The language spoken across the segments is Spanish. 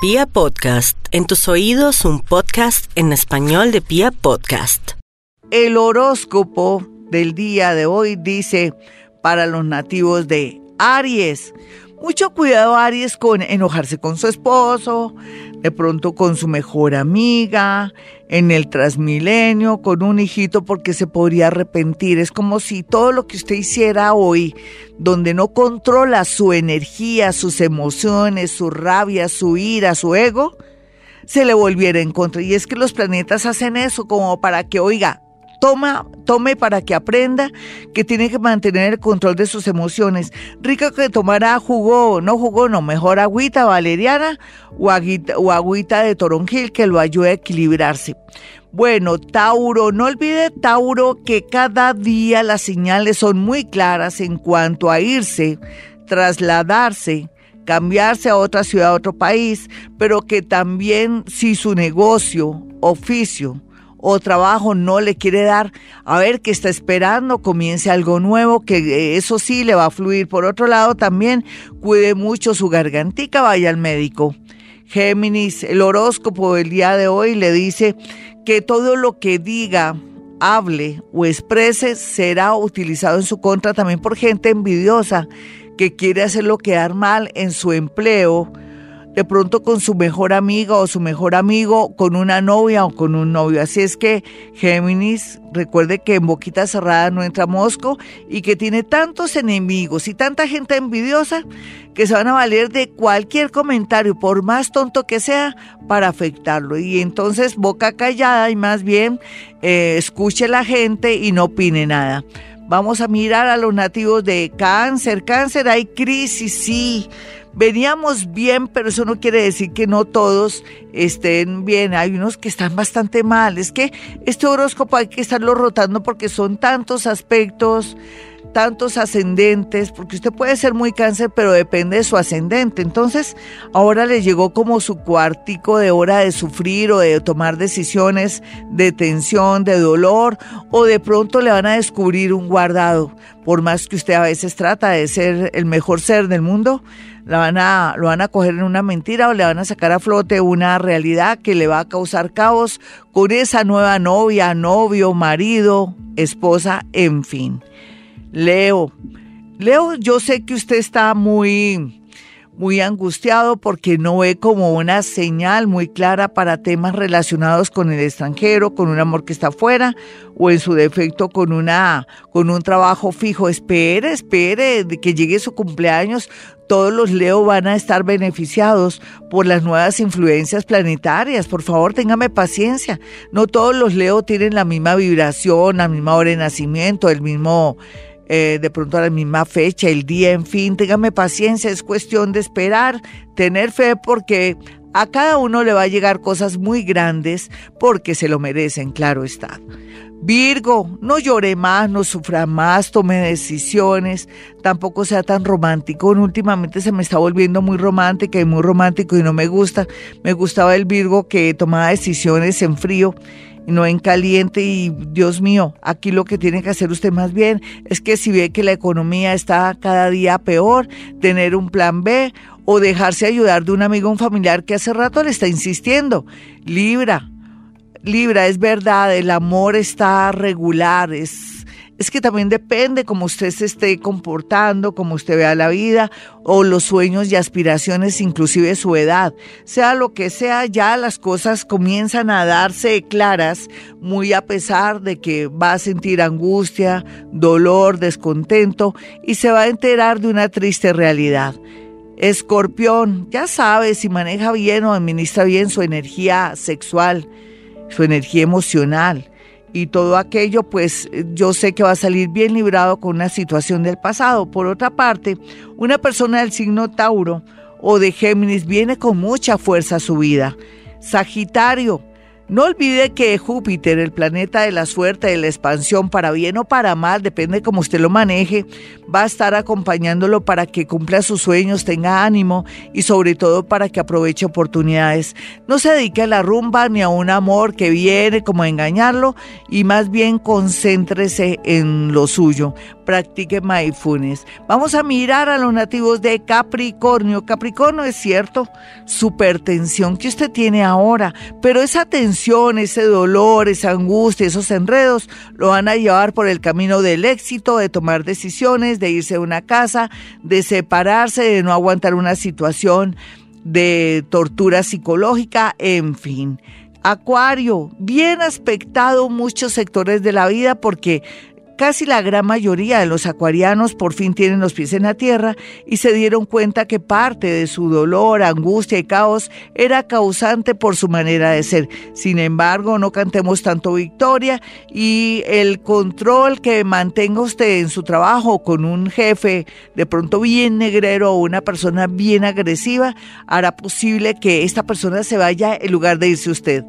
Pia Podcast, en tus oídos un podcast en español de Pia Podcast. El horóscopo del día de hoy dice para los nativos de Aries. Mucho cuidado Aries con enojarse con su esposo, de pronto con su mejor amiga, en el transmilenio, con un hijito porque se podría arrepentir. Es como si todo lo que usted hiciera hoy, donde no controla su energía, sus emociones, su rabia, su ira, su ego, se le volviera en contra. Y es que los planetas hacen eso como para que, oiga, Toma, tome para que aprenda que tiene que mantener el control de sus emociones. Rico que tomara jugo, no jugo, no, mejor agüita valeriana o, o agüita de toronjil que lo ayude a equilibrarse. Bueno, Tauro, no olvide Tauro que cada día las señales son muy claras en cuanto a irse, trasladarse, cambiarse a otra ciudad, a otro país, pero que también si su negocio, oficio, o trabajo no le quiere dar, a ver qué está esperando, comience algo nuevo, que eh, eso sí le va a fluir. Por otro lado, también cuide mucho su gargantica, vaya al médico. Géminis, el horóscopo del día de hoy le dice que todo lo que diga, hable o exprese será utilizado en su contra también por gente envidiosa que quiere hacerlo quedar mal en su empleo, de pronto con su mejor amiga o su mejor amigo, con una novia o con un novio. Así es que Géminis, recuerde que en boquita cerrada no entra mosco y que tiene tantos enemigos y tanta gente envidiosa que se van a valer de cualquier comentario, por más tonto que sea, para afectarlo. Y entonces boca callada y más bien eh, escuche la gente y no opine nada. Vamos a mirar a los nativos de cáncer. Cáncer, hay crisis, sí veníamos bien, pero eso no quiere decir que no todos estén bien. Hay unos que están bastante mal. Es que este horóscopo hay que estarlo rotando porque son tantos aspectos tantos ascendentes, porque usted puede ser muy cáncer, pero depende de su ascendente. Entonces, ahora le llegó como su cuartico de hora de sufrir o de tomar decisiones de tensión, de dolor, o de pronto le van a descubrir un guardado. Por más que usted a veces trata de ser el mejor ser del mundo, la van a, lo van a coger en una mentira o le van a sacar a flote una realidad que le va a causar caos con esa nueva novia, novio, marido, esposa, en fin. Leo, Leo, yo sé que usted está muy muy angustiado porque no ve como una señal muy clara para temas relacionados con el extranjero, con un amor que está afuera o en su defecto con una con un trabajo fijo. Espere, espere que llegue su cumpleaños. Todos los Leo van a estar beneficiados por las nuevas influencias planetarias. Por favor, téngame paciencia. No todos los Leo tienen la misma vibración, la misma hora de nacimiento, el mismo eh, de pronto a la misma fecha, el día, en fin, téngame paciencia, es cuestión de esperar, tener fe porque a cada uno le va a llegar cosas muy grandes porque se lo merecen, claro está. Virgo, no llore más, no sufra más, tome decisiones, tampoco sea tan romántico. Últimamente se me está volviendo muy romántica y muy romántico y no me gusta. Me gustaba el Virgo que tomaba decisiones en frío no en caliente y Dios mío, aquí lo que tiene que hacer usted más bien es que si ve que la economía está cada día peor, tener un plan B o dejarse ayudar de un amigo o un familiar que hace rato le está insistiendo. Libra, Libra, es verdad, el amor está regular, es es que también depende cómo usted se esté comportando, cómo usted vea la vida o los sueños y aspiraciones, inclusive su edad. Sea lo que sea, ya las cosas comienzan a darse claras, muy a pesar de que va a sentir angustia, dolor, descontento y se va a enterar de una triste realidad. Escorpión, ya sabe si maneja bien o administra bien su energía sexual, su energía emocional y todo aquello, pues yo sé que va a salir bien librado con una situación del pasado. Por otra parte, una persona del signo Tauro o de Géminis viene con mucha fuerza a su vida. Sagitario, no olvide que Júpiter, el planeta de la suerte, de la expansión, para bien o para mal, depende de cómo usted lo maneje, va a estar acompañándolo para que cumpla sus sueños, tenga ánimo y sobre todo para que aproveche oportunidades. No se dedique a la rumba ni a un amor que viene como a engañarlo y más bien concéntrese en lo suyo. practique mindfulness. Vamos a mirar a los nativos de Capricornio. Capricornio es cierto, supertensión que usted tiene ahora, pero esa tensión, ese dolor, esa angustia, esos enredos, lo van a llevar por el camino del éxito, de tomar decisiones, de irse a una casa, de separarse, de no aguantar una situación de tortura psicológica, en fin. Acuario, bien aspectado muchos sectores de la vida porque Casi la gran mayoría de los acuarianos por fin tienen los pies en la tierra y se dieron cuenta que parte de su dolor, angustia y caos era causante por su manera de ser. Sin embargo, no cantemos tanto victoria y el control que mantenga usted en su trabajo con un jefe de pronto bien negrero o una persona bien agresiva hará posible que esta persona se vaya en lugar de irse usted.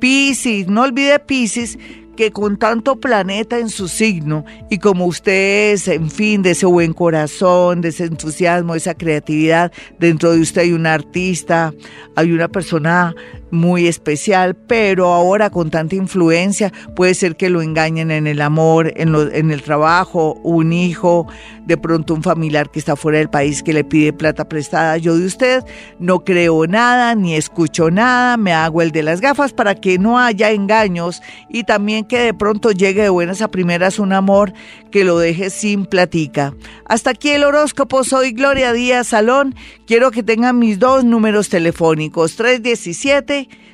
Piscis, no olvide Piscis que con tanto planeta en su signo y como usted es, en fin, de ese buen corazón, de ese entusiasmo, de esa creatividad, dentro de usted hay un artista, hay una persona muy especial, pero ahora con tanta influencia puede ser que lo engañen en el amor, en, en el trabajo, un hijo, de pronto un familiar que está fuera del país que le pide plata prestada. Yo de usted no creo nada, ni escucho nada, me hago el de las gafas para que no haya engaños y también que de pronto llegue de buenas a primeras un amor que lo deje sin platica. Hasta aquí el horóscopo, soy Gloria Díaz Salón. Quiero que tengan mis dos números telefónicos, 317